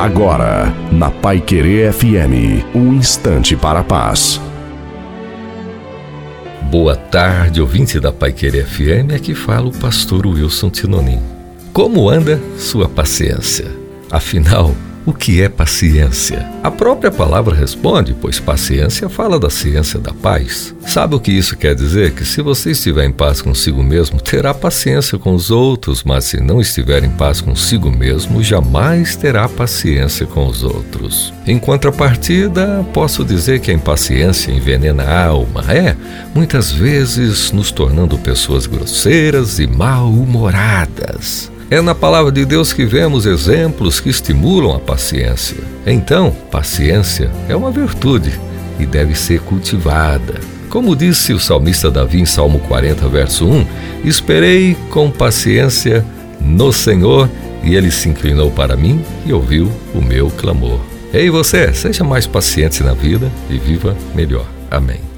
Agora, na Pai Querer FM, um instante para a paz. Boa tarde, ouvinte da Pai Querer FM, aqui fala o pastor Wilson Tinonim. Como anda sua paciência? Afinal, o que é paciência? A própria palavra responde, pois paciência fala da ciência da paz. Sabe o que isso quer dizer? Que se você estiver em paz consigo mesmo, terá paciência com os outros, mas se não estiver em paz consigo mesmo, jamais terá paciência com os outros. Em contrapartida, posso dizer que a impaciência envenena a alma, é, muitas vezes nos tornando pessoas grosseiras e mal-humoradas. É na palavra de Deus que vemos exemplos que estimulam a paciência. Então, paciência é uma virtude e deve ser cultivada. Como disse o salmista Davi em Salmo 40, verso 1: Esperei com paciência no Senhor e ele se inclinou para mim e ouviu o meu clamor. Ei você, seja mais paciente na vida e viva melhor. Amém.